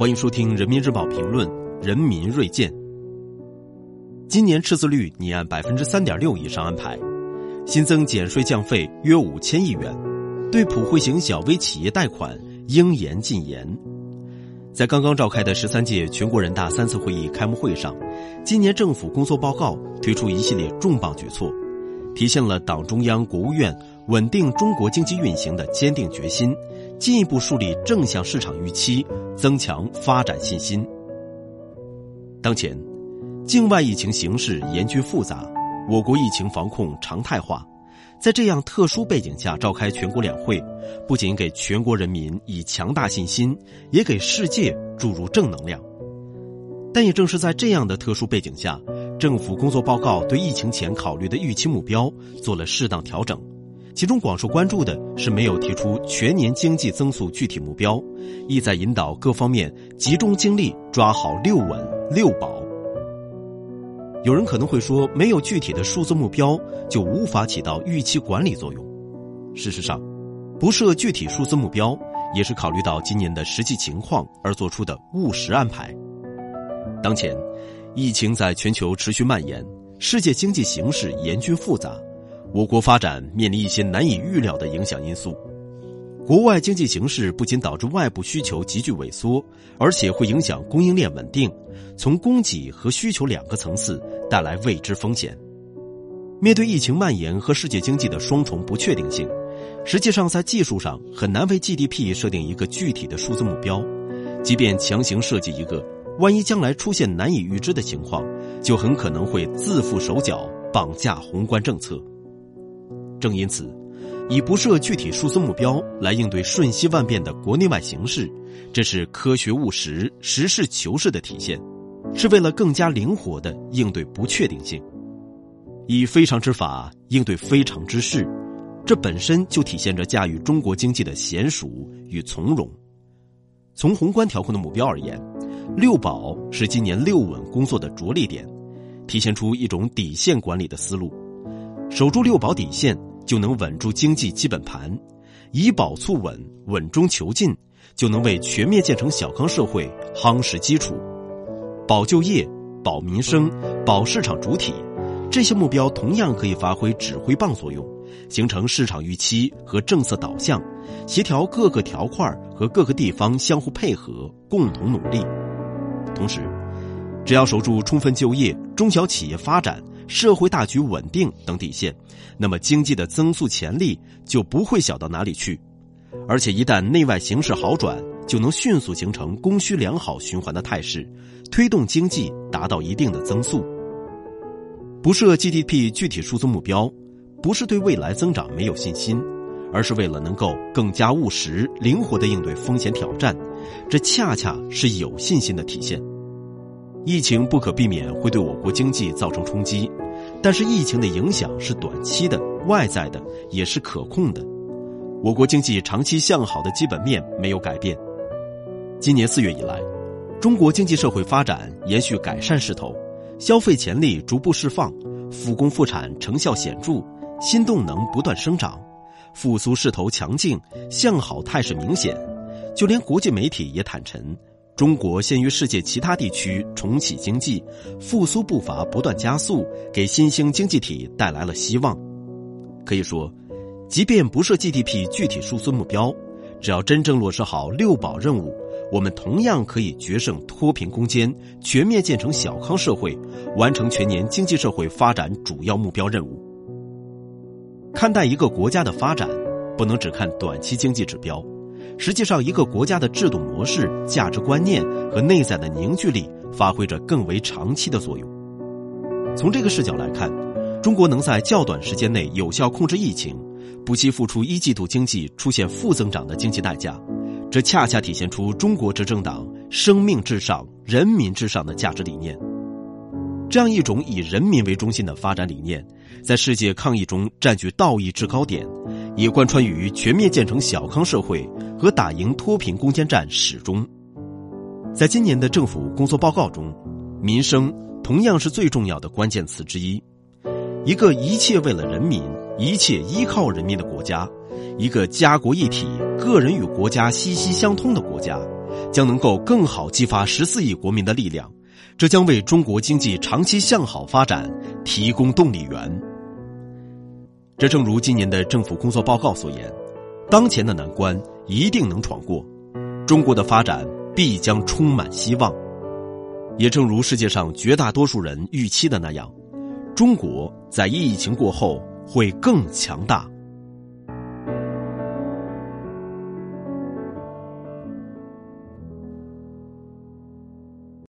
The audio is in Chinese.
欢迎收听《人民日报评论》，人民锐见。今年赤字率拟按百分之三点六以上安排，新增减税降费约五千亿元，对普惠型小微企业贷款应严尽严。在刚刚召开的十三届全国人大三次会议开幕会上，今年政府工作报告推出一系列重磅举措，体现了党中央、国务院稳定中国经济运行的坚定决心。进一步树立正向市场预期，增强发展信心。当前，境外疫情形势严峻复杂，我国疫情防控常态化，在这样特殊背景下召开全国两会，不仅给全国人民以强大信心，也给世界注入正能量。但也正是在这样的特殊背景下，政府工作报告对疫情前考虑的预期目标做了适当调整。其中广受关注的是没有提出全年经济增速具体目标，意在引导各方面集中精力抓好“六稳”“六保”。有人可能会说，没有具体的数字目标，就无法起到预期管理作用。事实上，不设具体数字目标，也是考虑到今年的实际情况而做出的务实安排。当前，疫情在全球持续蔓延，世界经济形势严峻复杂。我国发展面临一些难以预料的影响因素，国外经济形势不仅导致外部需求急剧萎缩，而且会影响供应链稳定，从供给和需求两个层次带来未知风险。面对疫情蔓延和世界经济的双重不确定性，实际上在技术上很难为 GDP 设定一个具体的数字目标，即便强行设计一个，万一将来出现难以预知的情况，就很可能会自缚手脚，绑架宏观政策。正因此，以不设具体数字目标来应对瞬息万变的国内外形势，这是科学务实、实事求是的体现，是为了更加灵活的应对不确定性。以非常之法应对非常之事，这本身就体现着驾驭中国经济的娴熟与从容。从宏观调控的目标而言，六保是今年六稳工作的着力点，体现出一种底线管理的思路，守住六保底线。就能稳住经济基本盘，以保促稳，稳中求进，就能为全面建成小康社会夯实基础。保就业、保民生、保市场主体，这些目标同样可以发挥指挥棒作用，形成市场预期和政策导向，协调各个条块和各个地方相互配合，共同努力。同时，只要守住充分就业、中小企业发展。社会大局稳定等底线，那么经济的增速潜力就不会小到哪里去，而且一旦内外形势好转，就能迅速形成供需良好循环的态势，推动经济达到一定的增速。不设 GDP 具体数字目标，不是对未来增长没有信心，而是为了能够更加务实、灵活的应对风险挑战，这恰恰是有信心的体现。疫情不可避免会对我国经济造成冲击，但是疫情的影响是短期的、外在的，也是可控的。我国经济长期向好的基本面没有改变。今年四月以来，中国经济社会发展延续改善势头，消费潜力逐步释放，复工复产成效显著，新动能不断生长，复苏势头强劲，向好态势明显。就连国际媒体也坦陈。中国先于世界其他地区重启经济，复苏步伐不断加速，给新兴经济体带来了希望。可以说，即便不设 GDP 具体数字目标，只要真正落实好六保任务，我们同样可以决胜脱贫攻坚，全面建成小康社会，完成全年经济社会发展主要目标任务。看待一个国家的发展，不能只看短期经济指标。实际上，一个国家的制度模式、价值观念和内在的凝聚力，发挥着更为长期的作用。从这个视角来看，中国能在较短时间内有效控制疫情，不惜付出一季度经济出现负增长的经济代价，这恰恰体现出中国执政党“生命至上、人民至上”的价值理念。这样一种以人民为中心的发展理念，在世界抗疫中占据道义制高点。也贯穿于全面建成小康社会和打赢脱贫攻坚战始终。在今年的政府工作报告中，民生同样是最重要的关键词之一。一个一切为了人民、一切依靠人民的国家，一个家国一体、个人与国家息息相通的国家，将能够更好激发十四亿国民的力量，这将为中国经济长期向好发展提供动力源。这正如今年的政府工作报告所言，当前的难关一定能闯过，中国的发展必将充满希望。也正如世界上绝大多数人预期的那样，中国在疫情过后会更强大。